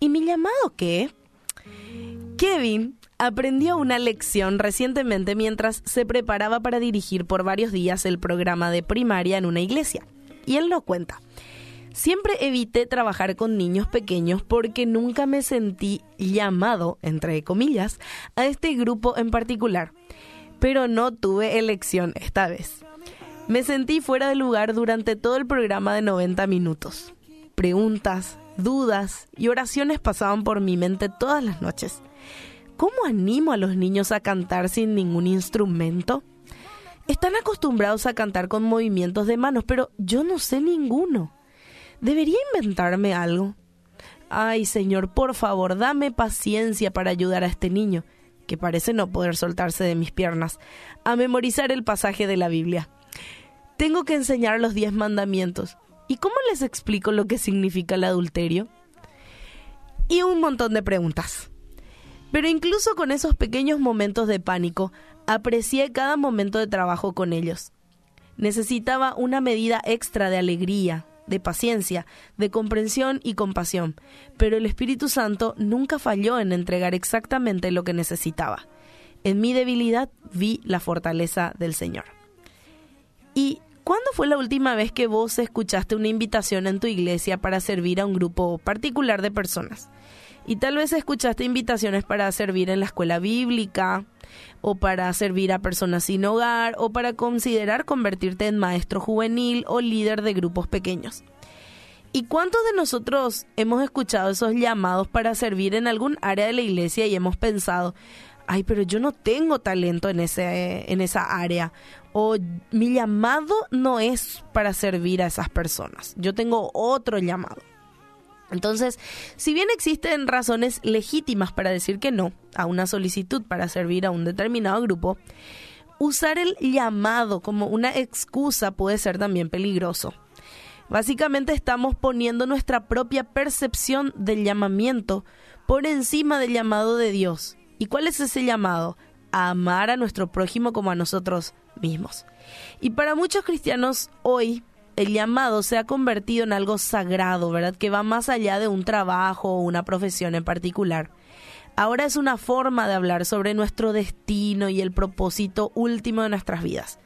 ¿Y mi llamado qué? Kevin aprendió una lección recientemente mientras se preparaba para dirigir por varios días el programa de primaria en una iglesia. Y él lo cuenta. Siempre evité trabajar con niños pequeños porque nunca me sentí llamado, entre comillas, a este grupo en particular. Pero no tuve elección esta vez. Me sentí fuera de lugar durante todo el programa de 90 minutos. Preguntas, dudas y oraciones pasaban por mi mente todas las noches. ¿Cómo animo a los niños a cantar sin ningún instrumento? Están acostumbrados a cantar con movimientos de manos, pero yo no sé ninguno. ¿Debería inventarme algo? Ay, Señor, por favor, dame paciencia para ayudar a este niño, que parece no poder soltarse de mis piernas, a memorizar el pasaje de la Biblia. Tengo que enseñar los diez mandamientos. ¿Y cómo les explico lo que significa el adulterio? Y un montón de preguntas. Pero incluso con esos pequeños momentos de pánico, aprecié cada momento de trabajo con ellos. Necesitaba una medida extra de alegría, de paciencia, de comprensión y compasión, pero el Espíritu Santo nunca falló en entregar exactamente lo que necesitaba. En mi debilidad vi la fortaleza del Señor. ¿Y cuándo fue la última vez que vos escuchaste una invitación en tu iglesia para servir a un grupo particular de personas? Y tal vez escuchaste invitaciones para servir en la escuela bíblica, o para servir a personas sin hogar, o para considerar convertirte en maestro juvenil o líder de grupos pequeños. ¿Y cuántos de nosotros hemos escuchado esos llamados para servir en algún área de la iglesia y hemos pensado, ay, pero yo no tengo talento en, ese, en esa área? O mi llamado no es para servir a esas personas, yo tengo otro llamado. Entonces, si bien existen razones legítimas para decir que no a una solicitud para servir a un determinado grupo, usar el llamado como una excusa puede ser también peligroso. Básicamente estamos poniendo nuestra propia percepción del llamamiento por encima del llamado de Dios. ¿Y cuál es ese llamado? A amar a nuestro prójimo como a nosotros mismos. Y para muchos cristianos hoy el llamado se ha convertido en algo sagrado, ¿verdad? Que va más allá de un trabajo o una profesión en particular. Ahora es una forma de hablar sobre nuestro destino y el propósito último de nuestras vidas.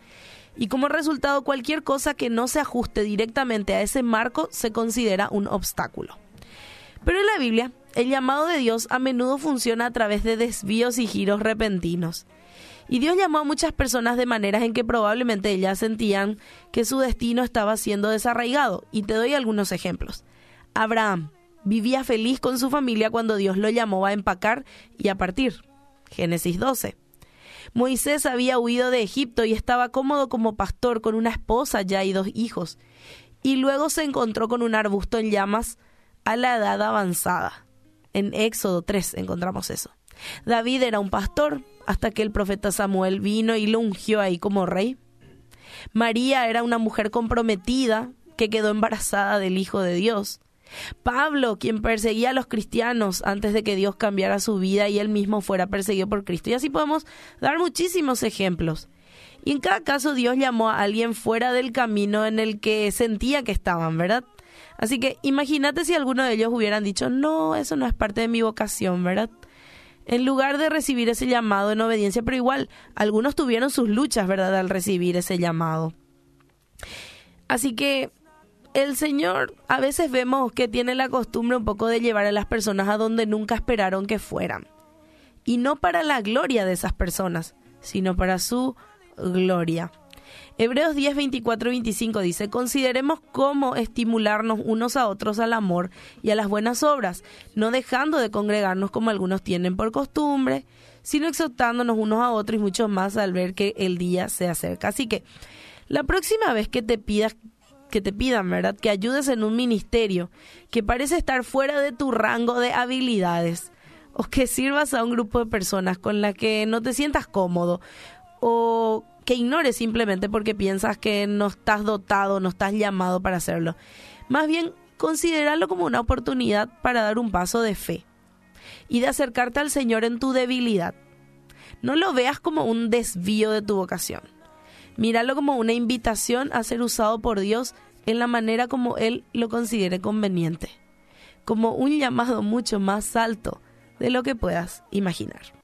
Y como resultado, cualquier cosa que no se ajuste directamente a ese marco se considera un obstáculo. Pero en la Biblia, el llamado de Dios a menudo funciona a través de desvíos y giros repentinos. Y Dios llamó a muchas personas de maneras en que probablemente ellas sentían que su destino estaba siendo desarraigado. Y te doy algunos ejemplos. Abraham vivía feliz con su familia cuando Dios lo llamó a empacar y a partir. Génesis 12. Moisés había huido de Egipto y estaba cómodo como pastor con una esposa ya y dos hijos. Y luego se encontró con un arbusto en llamas a la edad avanzada. En Éxodo 3 encontramos eso. David era un pastor hasta que el profeta Samuel vino y lo ungió ahí como rey. María era una mujer comprometida que quedó embarazada del Hijo de Dios. Pablo, quien perseguía a los cristianos antes de que Dios cambiara su vida y él mismo fuera perseguido por Cristo. Y así podemos dar muchísimos ejemplos. Y en cada caso Dios llamó a alguien fuera del camino en el que sentía que estaban, ¿verdad? Así que imagínate si alguno de ellos hubieran dicho, no, eso no es parte de mi vocación, ¿verdad? En lugar de recibir ese llamado en obediencia, pero igual algunos tuvieron sus luchas, ¿verdad?, al recibir ese llamado. Así que el Señor a veces vemos que tiene la costumbre un poco de llevar a las personas a donde nunca esperaron que fueran. Y no para la gloria de esas personas, sino para su gloria. Hebreos 10, 24 y 25 dice, consideremos cómo estimularnos unos a otros al amor y a las buenas obras, no dejando de congregarnos como algunos tienen por costumbre, sino exhortándonos unos a otros y muchos más al ver que el día se acerca. Así que la próxima vez que te pidas que te pidan, ¿verdad? Que ayudes en un ministerio que parece estar fuera de tu rango de habilidades o que sirvas a un grupo de personas con la que no te sientas cómodo o que ignores simplemente porque piensas que no estás dotado, no estás llamado para hacerlo. Más bien, considerarlo como una oportunidad para dar un paso de fe y de acercarte al Señor en tu debilidad. No lo veas como un desvío de tu vocación. Míralo como una invitación a ser usado por Dios en la manera como Él lo considere conveniente, como un llamado mucho más alto de lo que puedas imaginar.